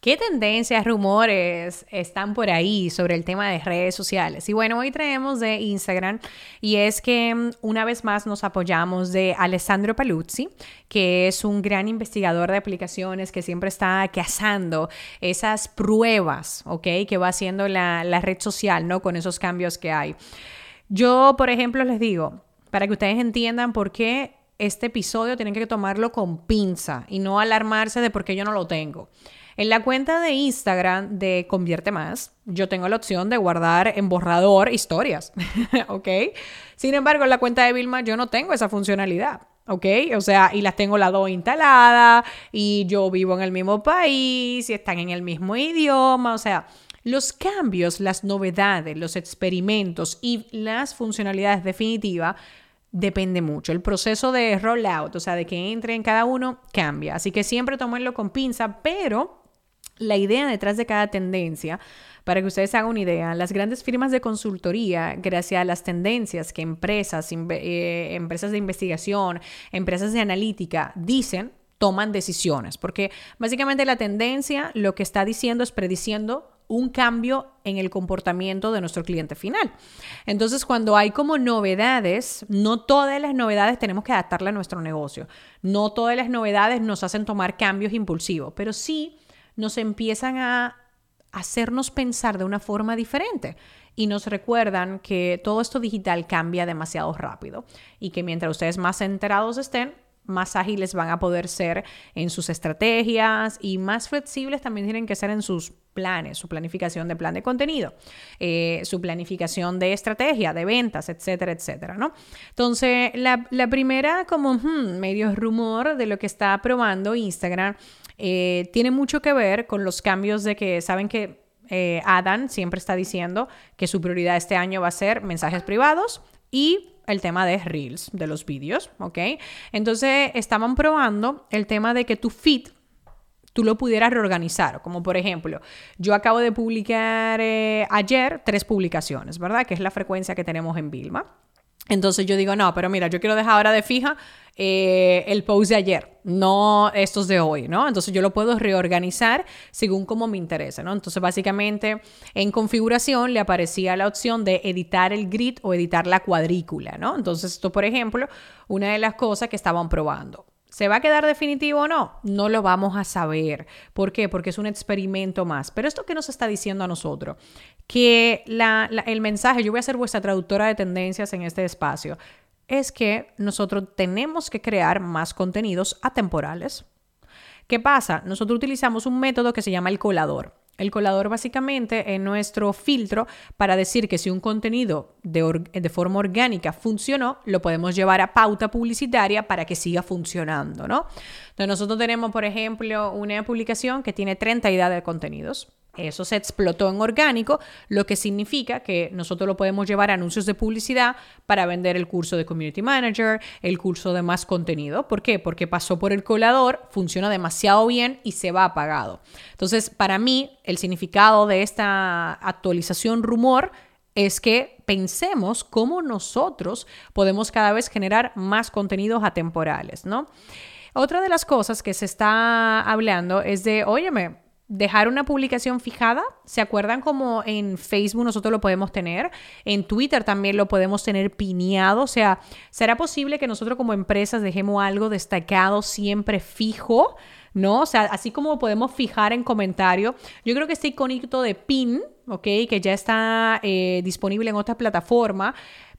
¿Qué tendencias, rumores están por ahí sobre el tema de redes sociales? Y bueno, hoy traemos de Instagram y es que mm, una vez más nos apoyamos de Alessandro Paluzzi, que es un gran investigador de aplicaciones que siempre está cazando esas pruebas, ¿ok? Que va haciendo la, la red social, ¿no? Con esos cambios que hay. Yo, por ejemplo, les digo, para que ustedes entiendan por qué este episodio tienen que tomarlo con pinza y no alarmarse de por qué yo no lo tengo. En la cuenta de Instagram de Convierte Más, yo tengo la opción de guardar en borrador historias, ¿ok? Sin embargo, en la cuenta de Vilma yo no tengo esa funcionalidad. ¿ok? O sea, y las tengo las dos instaladas y yo vivo en el mismo país y están en el mismo idioma, o sea, los cambios, las novedades, los experimentos y las funcionalidades definitivas depende mucho. El proceso de rollout, o sea, de que entre en cada uno, cambia. Así que siempre tomenlo con pinza, pero la idea detrás de cada tendencia, para que ustedes hagan una idea, las grandes firmas de consultoría, gracias a las tendencias que empresas, eh, empresas de investigación, empresas de analítica dicen, toman decisiones, porque básicamente la tendencia lo que está diciendo es prediciendo un cambio en el comportamiento de nuestro cliente final. Entonces, cuando hay como novedades, no todas las novedades tenemos que adaptarla a nuestro negocio. No todas las novedades nos hacen tomar cambios impulsivos, pero sí nos empiezan a hacernos pensar de una forma diferente y nos recuerdan que todo esto digital cambia demasiado rápido y que mientras ustedes más enterados estén, más ágiles van a poder ser en sus estrategias y más flexibles también tienen que ser en sus planes, su planificación de plan de contenido, eh, su planificación de estrategia, de ventas, etcétera, etcétera, ¿no? Entonces, la, primera como hmm, medio rumor de lo que está probando Instagram eh, tiene mucho que ver con los cambios de que saben que eh, Adam siempre está diciendo que su prioridad este año va a ser mensajes privados y el tema de Reels, de los vídeos, ¿ok? Entonces estaban probando el tema de que tu feed tú lo pudieras reorganizar, como por ejemplo, yo acabo de publicar eh, ayer tres publicaciones, ¿verdad? Que es la frecuencia que tenemos en Vilma. Entonces yo digo, no, pero mira, yo quiero dejar ahora de fija eh, el post de ayer, no estos de hoy, ¿no? Entonces yo lo puedo reorganizar según como me interesa, ¿no? Entonces básicamente en configuración le aparecía la opción de editar el grid o editar la cuadrícula, ¿no? Entonces esto, por ejemplo, una de las cosas que estaban probando. ¿Se va a quedar definitivo o no? No lo vamos a saber. ¿Por qué? Porque es un experimento más. Pero esto que nos está diciendo a nosotros, que el mensaje, yo voy a ser vuestra traductora de tendencias en este espacio, es que nosotros tenemos que crear más contenidos atemporales. ¿Qué pasa? Nosotros utilizamos un método que se llama el colador. El colador básicamente es nuestro filtro para decir que si un contenido de, forma orgánica funcionó, lo podemos llevar a pauta publicitaria para que siga funcionando, ¿no? Entonces nosotros tenemos, por ejemplo, una publicación que tiene 30 ideas de contenidos. Eso se explotó en orgánico, lo que significa que nosotros lo podemos llevar a anuncios de publicidad para vender el curso de Community Manager, el curso de más contenido. ¿Por qué? Porque pasó por el colador, funciona demasiado bien y se va apagado. Entonces, para mí, el significado de esta actualización rumor es que pensemos cómo nosotros podemos cada vez generar más contenidos atemporales, ¿no? Otra de las cosas que se está hablando es de, óyeme, dejar una publicación fijada. ¿Se acuerdan como en Facebook nosotros lo podemos tener? En Twitter también lo podemos tener pineado. O sea, ¿será posible que nosotros como empresas dejemos algo destacado siempre fijo? ¿No? O sea, así como podemos fijar en comentario. Yo creo que este iconito de pin, ¿ok? Que ya está eh, disponible en otra plataforma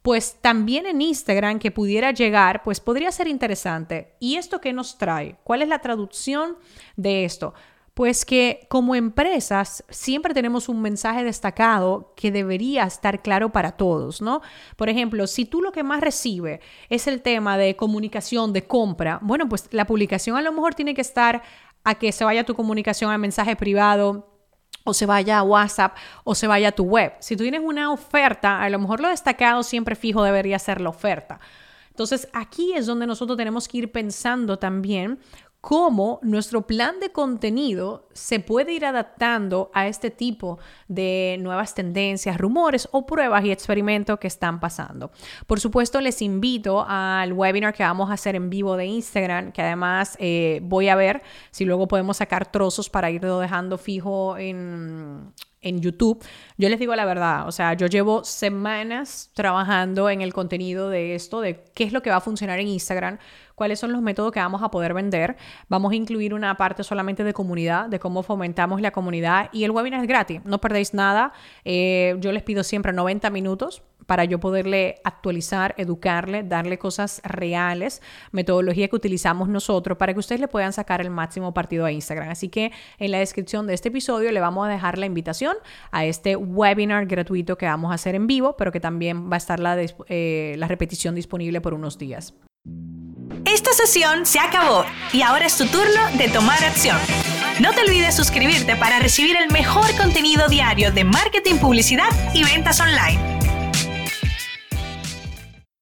pues también en Instagram que pudiera llegar, pues podría ser interesante. ¿Y esto qué nos trae? ¿Cuál es la traducción de esto? Pues que como empresas siempre tenemos un mensaje destacado que debería estar claro para todos, ¿no? Por ejemplo, si tú lo que más recibe es el tema de comunicación, de compra, bueno, pues la publicación a lo mejor tiene que estar a que se vaya tu comunicación al mensaje privado o se vaya a WhatsApp o se vaya a tu web. Si tú tienes una oferta, a lo mejor lo destacado siempre fijo debería ser la oferta. Entonces aquí es donde nosotros tenemos que ir pensando también cómo nuestro plan de contenido se puede ir adaptando a este tipo de nuevas tendencias, rumores o pruebas y experimentos que están pasando. Por supuesto, les invito al webinar que vamos a hacer en vivo de Instagram, que además eh, voy a ver si luego podemos sacar trozos para irlo dejando fijo en, en YouTube, yo les digo la verdad, o sea, yo llevo semanas trabajando en el contenido de esto, de qué es lo que va a funcionar en Instagram, cuáles son los métodos que vamos a poder vender. Vamos a incluir una parte solamente de comunidad, de cómo fomentamos la comunidad y el webinar es gratis, no perdéis nada. Eh, yo les pido siempre 90 minutos para yo poderle actualizar, educarle, darle cosas reales, metodología que utilizamos nosotros para que ustedes le puedan sacar el máximo partido a Instagram. Así que en la descripción de este episodio le vamos a dejar la invitación a este webinar gratuito que vamos a hacer en vivo, pero que también va a estar la, eh, la repetición disponible por unos días. Esta sesión se acabó y ahora es tu turno de tomar acción. No te olvides suscribirte para recibir el mejor contenido diario de marketing, publicidad y ventas online.